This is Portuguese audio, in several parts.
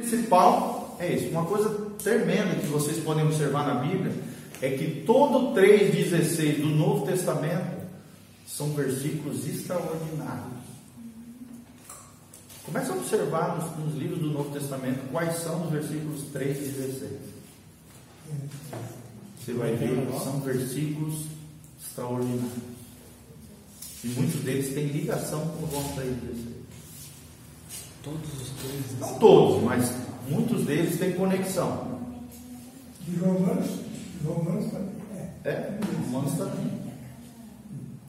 principal é isso. Uma coisa tremenda que vocês podem observar na Bíblia é que todo 3,16 do Novo Testamento são versículos extraordinários. Comece a observar nos, nos, livros do Novo Testamento quais são os versículos 3 e 16. Você vai ver que são versículos extraordinários. E muitos deles têm ligação com João 3 e 16. Todos os três? Não todos, mas muitos deles têm conexão. De Romanos, Romanos também. É, é Romanos também.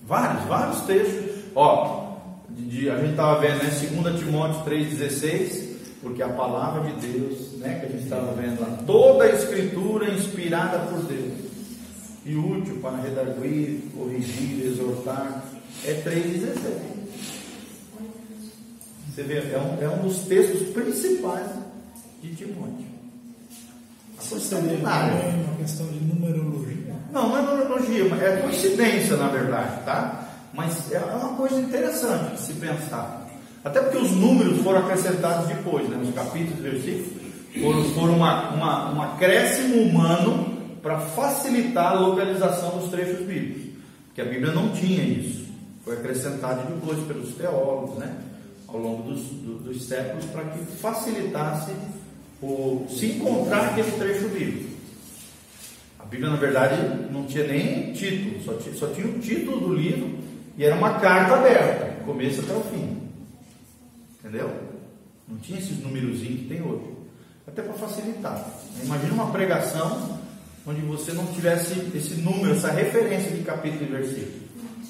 Vários, vários textos. Ó, de, de, a gente estava vendo, né? 2 Timóteo 3,16, porque a palavra de Deus, né? Que a gente estava vendo lá, toda a escritura é inspirada por Deus e útil para redarguir, corrigir, exortar, é 3,16. Você vê, é um, é um dos textos principais de Timóteo. Isso seria uma questão de numerologia? Não, não é numerologia, é coincidência, na verdade, tá? Mas é uma coisa interessante de se pensar. Até porque os números foram acrescentados depois, né? Os capítulos e versículos foram, foram uma, uma, um acréscimo humano para facilitar a localização dos trechos bíblicos. Porque a Bíblia não tinha isso. Foi acrescentado depois pelos teólogos, né? Ao longo dos, dos séculos, para que facilitasse o, se encontrar aquele trecho bíblico. A Bíblia, na verdade, não tinha nem título, só tinha, só tinha o título do livro e era uma carta aberta, começo até o fim. Entendeu? Não tinha esses númerozinhos que tem hoje. Até para facilitar. Imagina uma pregação onde você não tivesse esse número, essa referência de capítulo e versículo.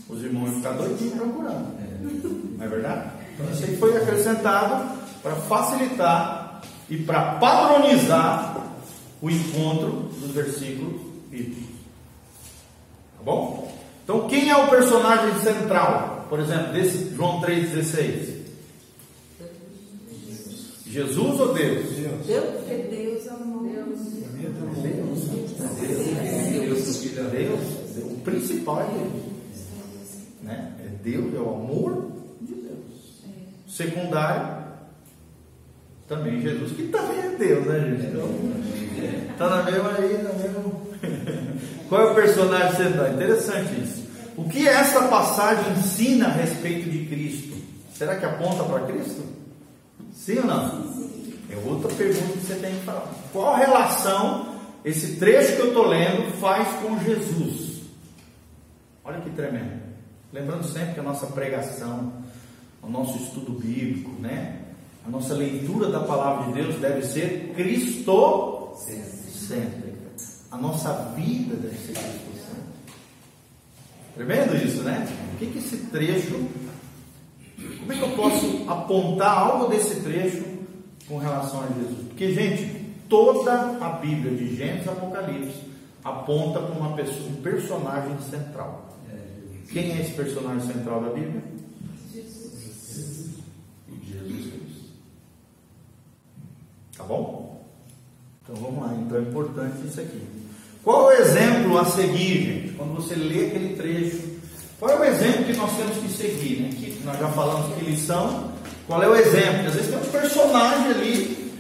Os irmãos iam ficar doidinhos procurando. Não é verdade? Então isso aí foi acrescentado para facilitar e para padronizar o encontro dos versículos bíblicos. Tá bom? Então quem é o personagem central, por exemplo, desse João 3,16? Jesus ou Deus? Deus. Deus, é o Deus. Deus. Deus. Deus. Deus. O principal é Deus. Né? É Deus, é o amor. Secundário, também Jesus, que também é Deus, né, gente? Então, tá na mesma aí, na mesma. Qual é o personagem central? Interessante isso. O que essa passagem ensina a respeito de Cristo? Será que aponta para Cristo? Sim ou não? É outra pergunta que você tem que falar. Qual relação esse trecho que eu estou lendo faz com Jesus? Olha que tremendo. Lembrando sempre que a nossa pregação, o nosso estudo bíblico, né? A nossa leitura da palavra de Deus deve ser cristocêntrica. A nossa vida deve ser cristocêntrica. Tremendo isso, né? O que, que esse trecho. Como é que eu posso apontar algo desse trecho com relação a Jesus? Porque, gente, toda a Bíblia, de Gênesis a Apocalipse, aponta para uma pessoa, um personagem central. Quem é esse personagem central da Bíblia? Jesus. Jesus Cristo. Tá bom? Então vamos lá. Então é importante isso aqui. Qual é o exemplo a seguir, gente? Quando você lê aquele trecho, qual é o exemplo que nós temos que seguir? Né? Que nós já falamos que lição. Qual é o exemplo? Às vezes tem um personagem ali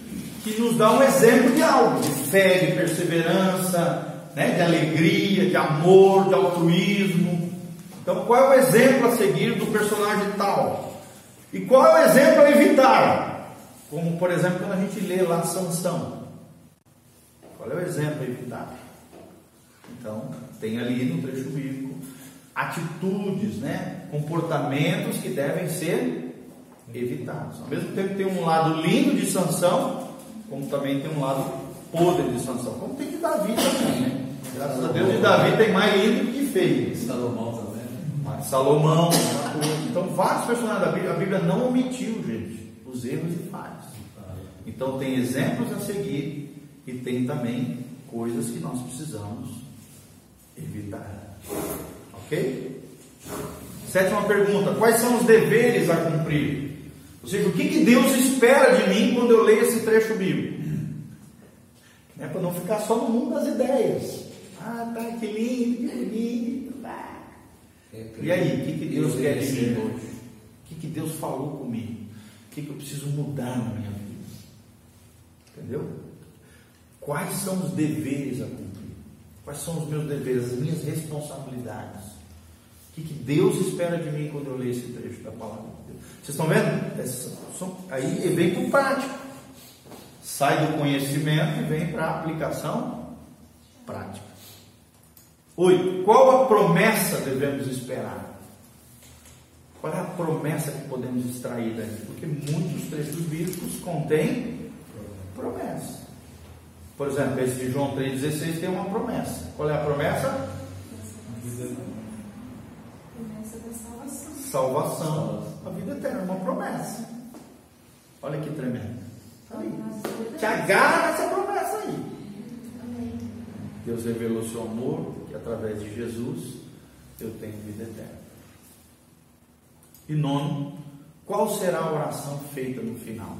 que nos dá um exemplo de algo, de fé, de perseverança, né? de alegria, de amor, de altruísmo. Então, qual é o exemplo a seguir do personagem tal? E qual é o exemplo a evitar? Como, por exemplo, quando a gente lê lá Sansão. Qual é o exemplo evitar? Então, tem ali no trecho bíblico atitudes, né? comportamentos que devem ser evitados. Ao mesmo tempo tem um lado lindo de Sansão, como também tem um lado podre de Sansão. Como tem de Davi também, né? Graças a Deus de Davi tem mais lindo que feio. Salomão também. Mas Salomão, então vários personagens da Bíblia, a Bíblia não omitiu, gente, os erros e falhas. Então tem exemplos a seguir e tem também coisas que nós precisamos evitar. Ok? Sétima pergunta: quais são os deveres a cumprir? Ou seja, o que, que Deus espera de mim quando eu leio esse trecho bíblico? É para não ficar só no mundo das ideias. Ah, tá, que lindo, que bonito. E aí, o que, que Deus quer de mim hoje? O que, que Deus falou comigo? O que, que eu preciso mudar na minha vida? Entendeu? Quais são os deveres a cumprir? Quais são os meus deveres, as minhas responsabilidades? O que, que Deus espera de mim quando eu leio esse trecho da palavra de Deus? Vocês estão vendo? Aí vem para o prático. Sai do conhecimento e vem para a aplicação prática. Oito. Qual a promessa devemos esperar? Qual é a promessa que podemos extrair daqui? Porque muitos trechos bíblicos contêm promessa. Por exemplo, esse de João 3,16 tem uma promessa. Qual é a promessa? Promessa da salvação. Salvação. A vida eterna, uma promessa. Olha que tremendo. Tá aí. Te agarra nessa promessa aí. Deus revelou seu amor, que através de Jesus eu tenho vida eterna. E nono, qual será a oração feita no final?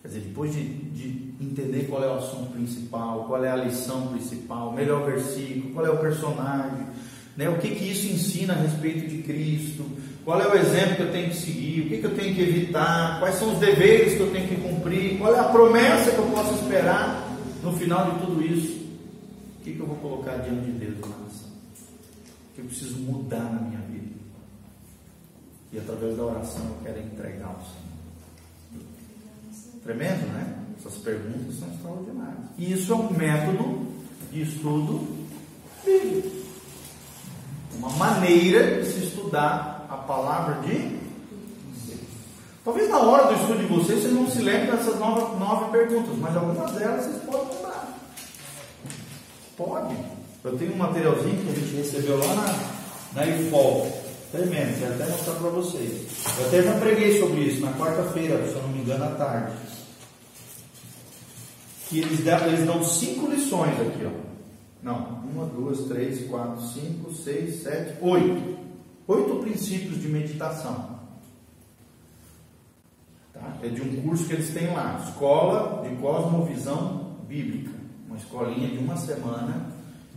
Quer dizer, depois de, de, entender qual é o assunto principal, qual é a lição principal, melhor versículo, qual é o personagem, né? o que, que isso ensina a respeito de Cristo, qual é o exemplo que eu tenho que seguir, o que, que eu tenho que evitar, quais são os deveres que eu tenho que cumprir, qual é a promessa que eu posso esperar no final de tudo isso, o que, que eu vou colocar diante de Deus na nação? O que eu preciso mudar na minha vida? E através da oração eu quero entregar ao Senhor. Tremendo, né? Essas perguntas são extraordinárias. E isso é um método de estudo bíblico. Uma maneira de se estudar a palavra de Deus. Talvez na hora do estudo de vocês vocês não se lembrem dessas nove, nove perguntas, mas algumas delas vocês podem lembrar. Pode. Eu tenho um materialzinho que a gente recebeu lá na, na IFOL. Tremendo, quero até mostrar para vocês. Eu até já preguei sobre isso na quarta-feira, se eu não me engano, à tarde. Que eles dão, eles dão cinco lições aqui, ó. Não, uma, duas, três, quatro, cinco, seis, sete, oito. Oito princípios de meditação. Tá? É de um curso que eles têm lá, Escola de Cosmovisão Bíblica. Uma escolinha de uma semana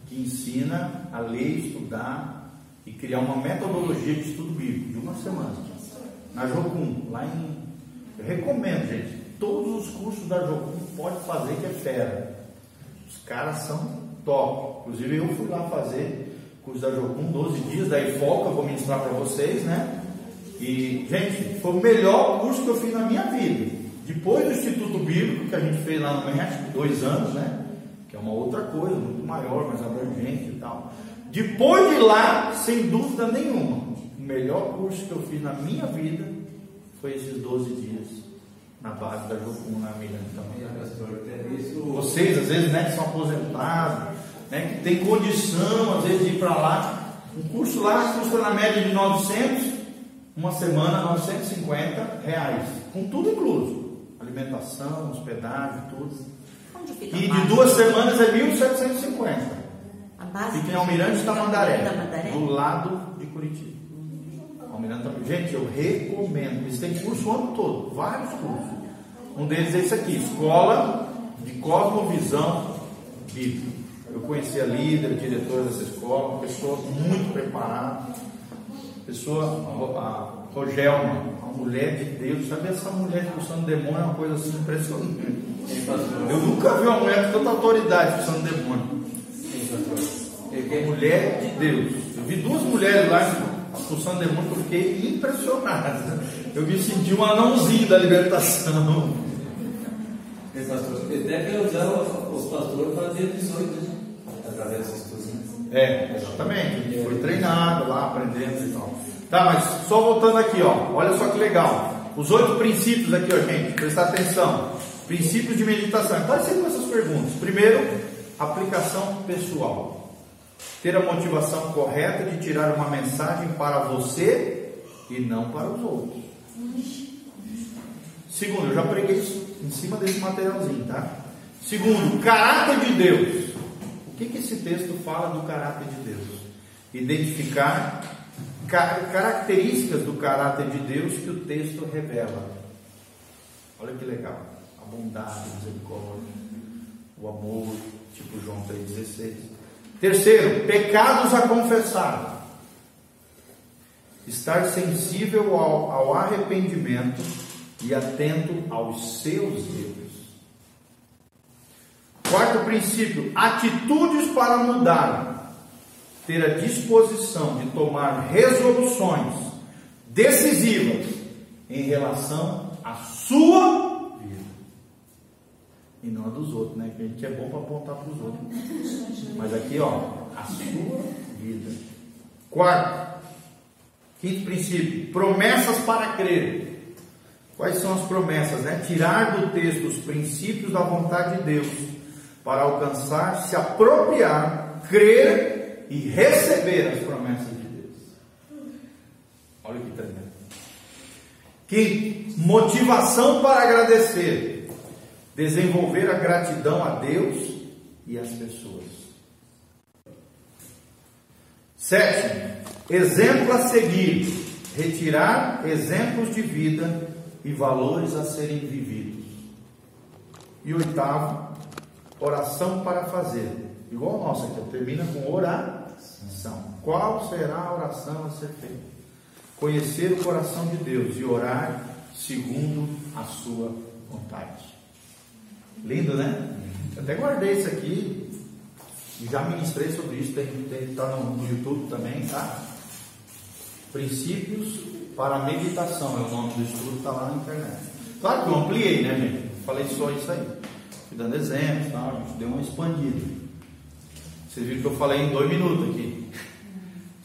que ensina a ler, estudar e criar uma metodologia de estudo bíblico de uma semana. Na Jocum, lá em. Eu recomendo, gente. Todos os cursos da Jocum pode fazer que é fera. Os caras são top. Inclusive eu fui lá fazer curso da Jocum, 12 dias, daí foca, vou ministrar para vocês, né? E, gente, foi o melhor curso que eu fiz na minha vida. Depois do Instituto Bíblico, que a gente fez lá no México, dois anos, né? Que é uma outra coisa, muito maior, mais abrangente e tal. Depois de lá, sem dúvida nenhuma, o melhor curso que eu fiz na minha vida foi esses 12 dias na base da Jocum, na Miranda também. Vocês, às vezes, né, que são aposentados, né, que tem condição, às vezes, de ir para lá. Um curso lá custa na média de 900, uma semana, 950 reais, com tudo incluso: alimentação, hospedagem, tudo. E de duas semanas é 1.750. Fica em Almirante Tamandaré, do lado de Curitiba. Almirante Tamandaré. Gente, eu recomendo. Eles têm curso o ano todo, vários cursos. Um deles é esse aqui, Escola de Cosmovisão Bíblica. Eu conheci a líder, a diretora dessa escola, uma pessoa muito preparada, pessoa, a Rogelma, uma mulher de Deus. Sabe essa mulher expulsando demônio é uma coisa assim impressionante. Eu nunca vi uma mulher com tanta autoridade expulsando demônio é mulher de Deus. Eu vi duas mulheres lá expulsando demônio que eu fiquei impressionado. Eu me senti um anãozinho da libertação. Até que usaram os pastores fazer missões né? através dessas coisas. É, exatamente. Foi treinado lá, aprendendo e tal. Tá, mas só voltando aqui, ó. Olha só que legal. Os oito princípios aqui, ó, gente. Prestar atenção. Princípios de meditação. É parecido com essas perguntas. Primeiro, aplicação pessoal. Ter a motivação correta de tirar uma mensagem para você e não para os outros. Segundo, eu já preguei isso em cima desse materialzinho, tá? Segundo, caráter de Deus. O que, que esse texto fala do caráter de Deus? Identificar características do caráter de Deus que o texto revela. Olha que legal. A bondade, a misericórdia, o amor, tipo João 3,16. Terceiro, pecados a confessar. Estar sensível ao, ao arrependimento e atento aos seus erros. Quarto princípio: atitudes para mudar. Ter a disposição de tomar resoluções decisivas em relação à sua. E não a dos outros, né? Que a gente é bom para apontar para os outros. Mas aqui, ó, a sua vida. Quarto, quinto princípio: promessas para crer. Quais são as promessas? Né? Tirar do texto os princípios da vontade de Deus para alcançar, se apropriar, crer e receber as promessas de Deus. Olha o que está dizendo. Quinto, motivação para agradecer. Desenvolver a gratidão a Deus e às pessoas. Sétimo, exemplo a seguir. Retirar exemplos de vida e valores a serem vividos. E oitavo, oração para fazer. Igual a nossa aqui, termina com oração. Qual será a oração a ser feita? Conhecer o coração de Deus e orar segundo a sua vontade. Lindo, né? Eu até guardei isso aqui e já ministrei sobre isso, tem que tá no, no YouTube também, tá? Princípios para meditação é o nome do estudo, está lá na internet. Claro que eu ampliei, né, gente? Falei só isso aí. Fui dando exemplos, tá? gente deu uma expandida. Vocês viram que eu falei em dois minutos aqui.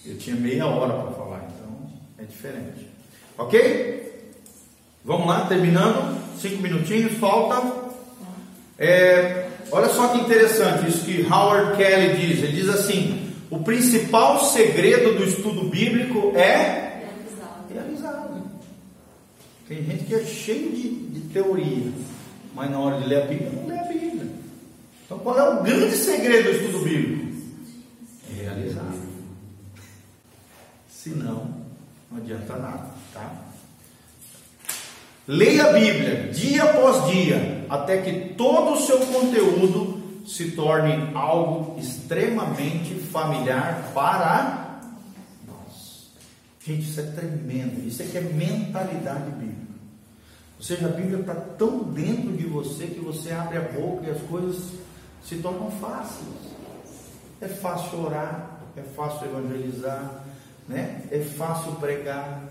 Eu tinha meia hora para falar, então é diferente. Ok? Vamos lá, terminando. Cinco minutinhos, falta. É, olha só que interessante isso que Howard Kelly diz. Ele diz assim: o principal segredo do estudo bíblico é realizado. Tem gente que é cheio de, de teoria, mas na hora de ler a Bíblia não lê a Bíblia. Então qual é o grande segredo do estudo bíblico? É realizar. Senão, não adianta nada, tá? Leia a Bíblia dia após dia, até que todo o seu conteúdo se torne algo extremamente familiar para nós. Gente, isso é tremendo. Isso aqui é mentalidade bíblica. Ou seja, a Bíblia está tão dentro de você que você abre a boca e as coisas se tornam fáceis. É fácil orar, é fácil evangelizar, né? é fácil pregar,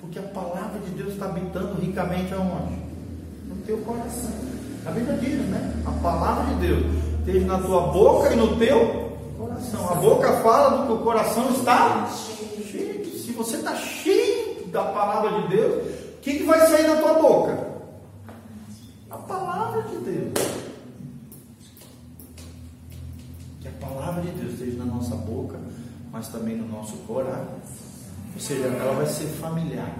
porque a palavra de Deus está habitando ricamente aonde? No teu coração. A Bíblia diz, né? A palavra de Deus esteja na tua boca e no teu coração. A boca fala do que o coração está cheio. Se você está cheio da palavra de Deus, o que, que vai sair da tua boca? A palavra de Deus. Que a palavra de Deus esteja na nossa boca, mas também no nosso coração. Ou seja, ela vai ser familiar.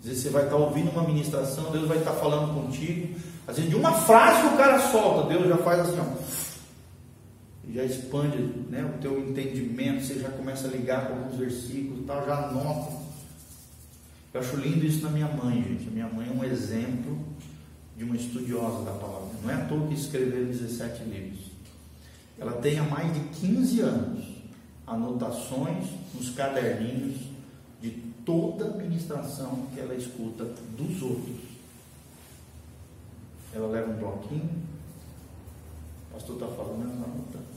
Às vezes você vai estar ouvindo uma ministração, Deus vai estar falando contigo. Às vezes de uma frase que o cara solta, Deus já faz assim, ó. Já expande né, o teu entendimento, você já começa a ligar com alguns versículos e tal, já anota. Eu acho lindo isso na minha mãe, gente. A minha mãe é um exemplo de uma estudiosa da palavra. Não é à toa que escreveu 17 livros. Ela tem há mais de 15 anos anotações nos caderninhos de toda ministração que ela escuta dos outros. Ela leva um bloquinho, o pastor está falando, ela está anotando.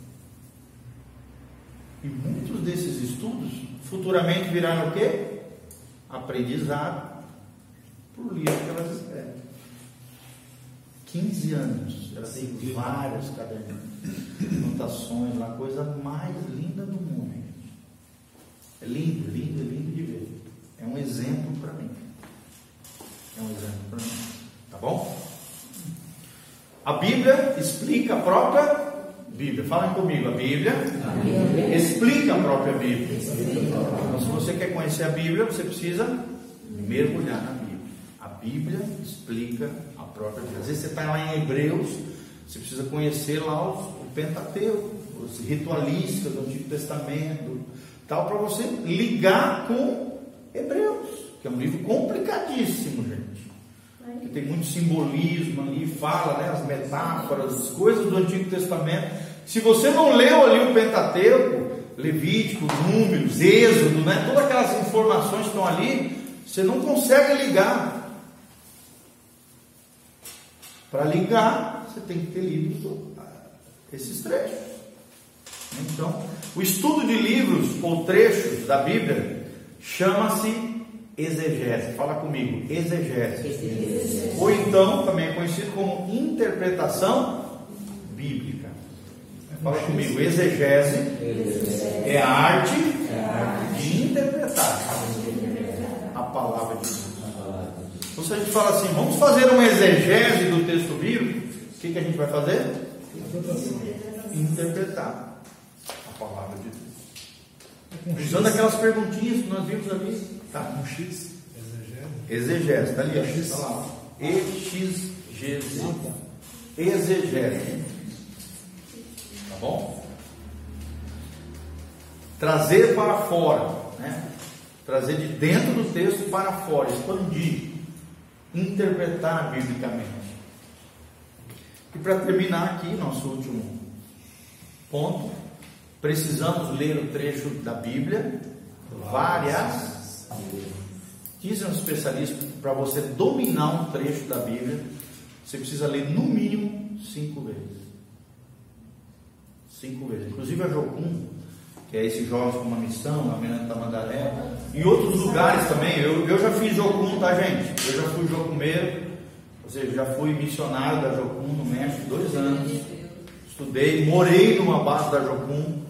E muitos desses estudos futuramente virão o quê? Aprendizado por livro que elas escrevem. 15 anos, ela tem vários caderninhos, anotações lá, coisa mais linda do mundo. É lindo, lindo, lindo de ver. É um exemplo para mim. É um exemplo para mim. Tá bom? A Bíblia explica a própria Bíblia. Falem comigo, a Bíblia, explica a própria Bíblia. Então, se você quer conhecer a Bíblia, você precisa mergulhar na Bíblia. A Bíblia explica a própria Bíblia. Às vezes você está lá em Hebreus, você precisa conhecer lá os, o Pentateuco, os ritualistas do Antigo Testamento, tal, para você ligar com Hebreus, que é um livro complicadíssimo, gente. Que tem muito simbolismo ali, fala né, as metáforas, as coisas do Antigo Testamento. Se você não leu ali o Pentateuco, Levítico, Números, Êxodo, né, todas aquelas informações que estão ali, você não consegue ligar. Para ligar, você tem que ter lido esses trechos. Então, o estudo de livros ou trechos da Bíblia chama-se exegese. Fala comigo, exegese. Ou então, também é conhecido como interpretação bíblica. Fala comigo, exegese é a arte de interpretar a palavra de Deus. Então, se a gente fala assim, vamos fazer uma exegese do texto bíblico, o que, que a gente vai fazer? Interpretar a palavra de Deus. Usando aquelas perguntinhas que nós vimos ali. Tá? Um X, exegese. Exegese, está ali, ó. Está lá. Exegese. Tá bom? Trazer para fora, né? Trazer de dentro do texto para fora, expandir, interpretar biblicamente. E para terminar aqui, nosso último ponto, precisamos ler o trecho da Bíblia várias Diz um especialista, para você dominar um trecho da Bíblia, você precisa ler no mínimo cinco vezes. Cinco vezes. Inclusive a Jocum, que é esse jovem com uma missão, a Miranda Tamandaré, e outros lugares também. Eu, eu já fiz Jocum, tá gente? Eu já fui jocumeiro, ou seja, já fui missionário da Jocum no México dois anos. Estudei, morei numa base da Jocum,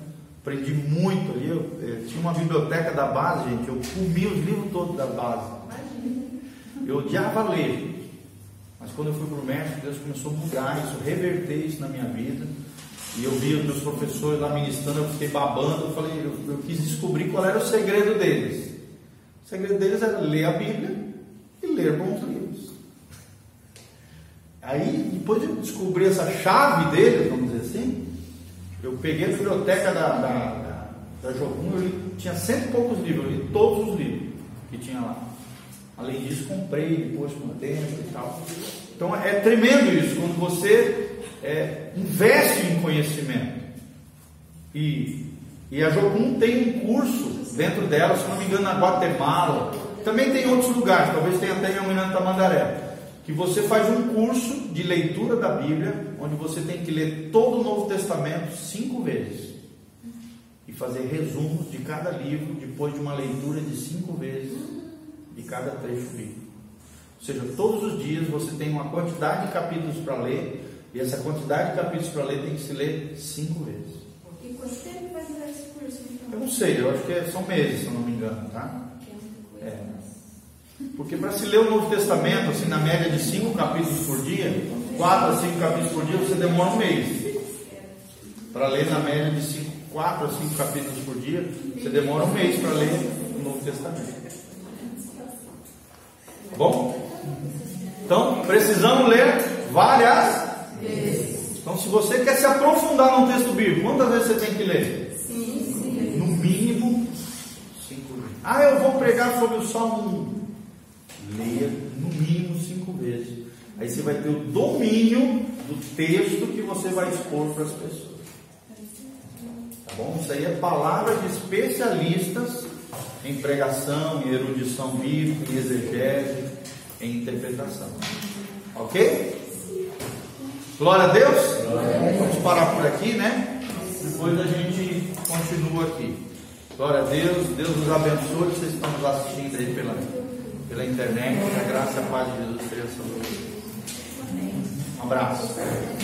aprendi muito ali. Eu, eh, tinha uma biblioteca da base, gente, eu comi os livros todos da base. Eu odiava ler. Mas quando eu fui para o México, Deus começou a mudar isso, reverter isso na minha vida. E eu vi os meus professores lá ministrando, eu fiquei babando, eu falei, eu, eu quis descobrir qual era o segredo deles. O segredo deles era ler a Bíblia e ler bons livros. Aí, depois de eu descobrir essa chave deles, vamos dizer assim, eu peguei a biblioteca da, da, da, da eu li, tinha cento e poucos livros, eu li todos os livros que tinha lá. Além disso, comprei depois com tempo e tal. Então é tremendo isso, quando você é, investe em conhecimento. E, e a Jocum tem um curso dentro dela, se não me engano, na Guatemala. Também tem outros lugares, talvez tenha até em Almirante Tamandaré. Que você faz um curso de leitura da Bíblia, onde você tem que ler todo o Novo Testamento cinco vezes. E fazer resumos de cada livro depois de uma leitura de cinco vezes de cada trecho bíblico. Ou seja, todos os dias você tem uma quantidade de capítulos para ler, e essa quantidade de capítulos para ler tem que se ler cinco vezes. E quanto tempo vai durar esse curso, então? Eu não sei, eu acho que é- são meses, se eu não me engano, tá? Que é muita coisa. É. Porque para se ler o Novo Testamento, assim, na média de cinco capítulos por dia, quatro a cinco capítulos por dia, você demora um mês. Para ler na média de cinco, quatro a cinco capítulos por dia, você demora um mês para ler o Novo Testamento. Tá bom? Então, precisamos ler várias vezes. Então, se você quer se aprofundar num texto bíblico, quantas vezes você tem que ler? No mínimo cinco vezes. Ah, eu vou pregar sobre o Salmo 1. Leia no mínimo cinco vezes. Aí você vai ter o domínio do texto que você vai expor para as pessoas. Tá bom? Isso aí é palavra de especialistas em pregação, em erudição bíblica, em exegese, em interpretação. Ok? Glória a Deus? Vamos parar por aqui, né? Depois a gente continua aqui. Glória a Deus, Deus nos abençoe. Vocês estão nos assistindo aí pela, pela internet. A graça e a paz de Jesus seja sobre vocês. Abraço.